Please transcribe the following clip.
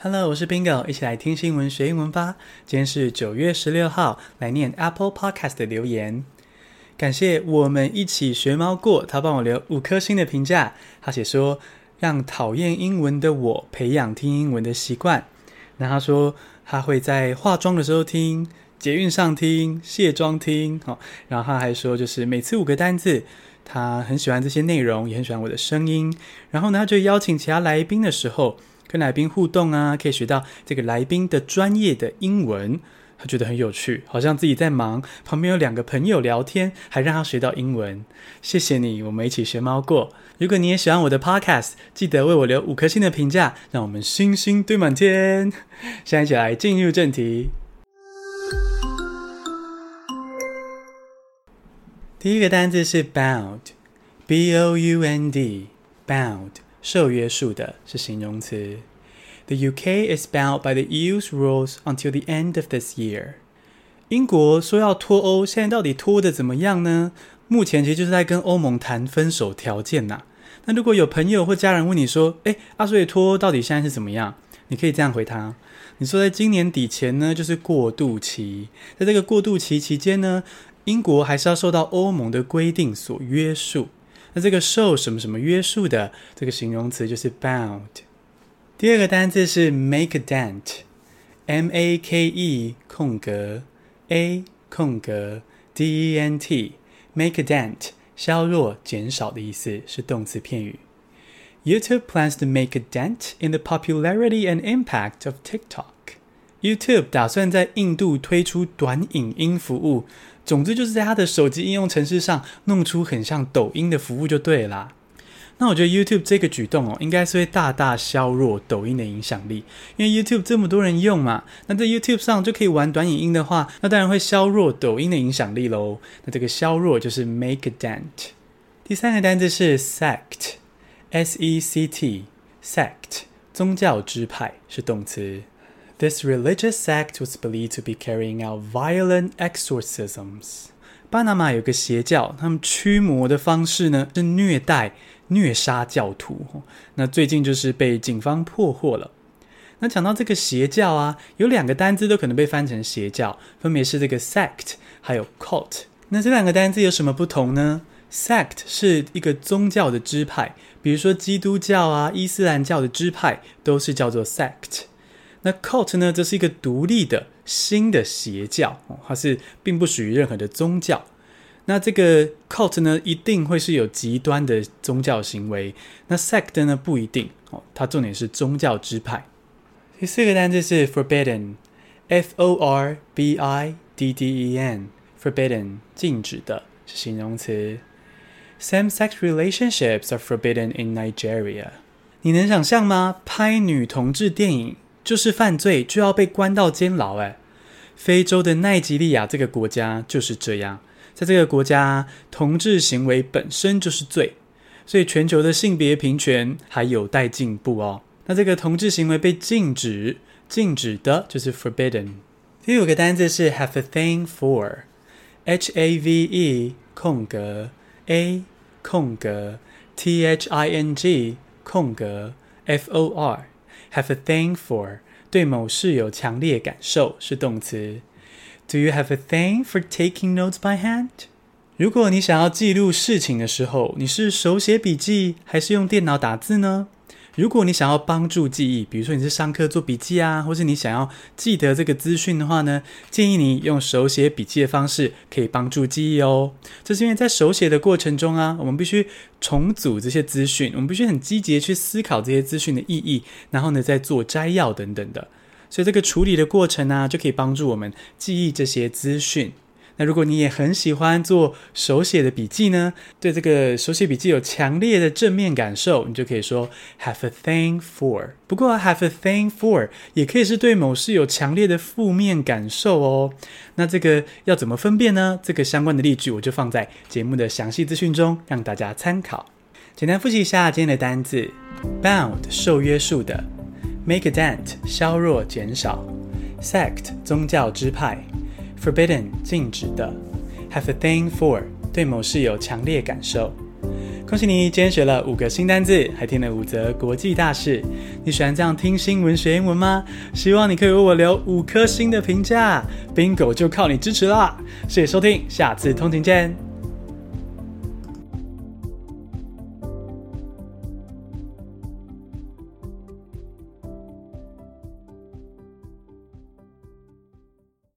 Hello，我是 Bingo，一起来听新闻学英文吧。今天是九月十六号，来念 Apple Podcast 的留言。感谢我们一起学猫过，他帮我留五颗星的评价。他写说，让讨厌英文的我培养听英文的习惯。那他说他会在化妆的时候听，捷运上听，卸妆听。好，然后他还说，就是每次五个单字，他很喜欢这些内容，也很喜欢我的声音。然后呢，他就邀请其他来宾的时候。跟来宾互动啊，可以学到这个来宾的专业的英文，他觉得很有趣，好像自己在忙，旁边有两个朋友聊天，还让他学到英文。谢谢你，我们一起学猫过。如果你也喜欢我的 podcast，记得为我留五颗星的评价，让我们星星堆满天。现在一起来进入正题。第一个单字是 bound，B-O-U-N-D，bound。受约束的是形容词。The UK is bound by the EU's rules until the end of this year。英国说要脱欧，现在到底脱得怎么样呢？目前其实就是在跟欧盟谈分手条件呐。那如果有朋友或家人问你说：“诶，阿水脱欧到底现在是怎么样？”你可以这样回他：你说在今年底前呢，就是过渡期。在这个过渡期期间呢，英国还是要受到欧盟的规定所约束。那这个受什么什么约束的这个形容词就是 bound。第二个单字是 make a dent，M A K E 空格 A 空格 D E N T，make a dent 削弱、减少的意思，是动词片语。YouTube plans to make a dent in the popularity and impact of TikTok。 YouTube 打算在印度推出短影音服务。总之就是在他的手机应用程式上弄出很像抖音的服务就对啦。那我觉得 YouTube 这个举动哦，应该是会大大削弱抖音的影响力，因为 YouTube 这么多人用嘛，那在 YouTube 上就可以玩短影音的话，那当然会削弱抖音的影响力喽。那这个削弱就是 make a dent。第三个单字是 sect，S-E-C-T，sect，宗教支派是动词。This religious sect was believed to be carrying out violent exorcisms. 巴拿马有个邪教，他们驱魔的方式呢是虐待、虐杀教徒。那最近就是被警方破获了。那讲到这个邪教啊，有两个单字都可能被翻成邪教，分别是这个 sect 还有 cult。那这两个单字有什么不同呢？sect 是一个宗教的支派，比如说基督教啊、伊斯兰教的支派都是叫做 sect。那 cult 呢？这是一个独立的新的邪教哦，它是并不属于任何的宗教。那这个 cult 呢，一定会是有极端的宗教行为。那 sect 呢，不一定哦，它重点是宗教支派。第四个单词是 forbidden，f o r b i d d e n，forbidden 禁止的是形容词。Same-sex relationships are forbidden in Nigeria。你能想象吗？拍女同志电影？就是犯罪，就要被关到监牢。哎，非洲的奈及利亚这个国家就是这样，在这个国家，同志行为本身就是罪，所以全球的性别平权还有待进步哦。那这个同志行为被禁止，禁止的就是 forbidden。第五个单字是 have a thing for，H A V E 空格 A 空格 T H I N G 空格 F O R。Have a thing for 对某事有强烈感受是动词。Do you have a thing for taking notes by hand？如果你想要记录事情的时候，你是手写笔记还是用电脑打字呢？如果你想要帮助记忆，比如说你是上课做笔记啊，或是你想要记得这个资讯的话呢，建议你用手写笔记的方式可以帮助记忆哦。这是因为在手写的过程中啊，我们必须重组这些资讯，我们必须很积极去思考这些资讯的意义，然后呢再做摘要等等的。所以这个处理的过程呢、就可以帮助我们记忆这些资讯。那如果你也很喜欢做手写的笔记呢，对这个手写笔记有强烈的正面感受，你就可以说 have a thing for。不过 have a thing for 也可以是对某事有强烈的负面感受哦。那这个要怎么分辨呢？这个相关的例句我就放在节目的详细资讯中，让大家参考。简单复习一下今天的单字：bound 受约束的，make a dent 削弱减少，sect 宗教支派。Forbidden 禁止的，have a thing for 对某事有强烈感受恭喜你，今天学了五个新单字，还听了五则国际大事。你喜欢这样听新闻学英文吗？希望你可以为我留五颗星的评价。Bingo 就靠你支持啦！谢谢收听，下次通勤见。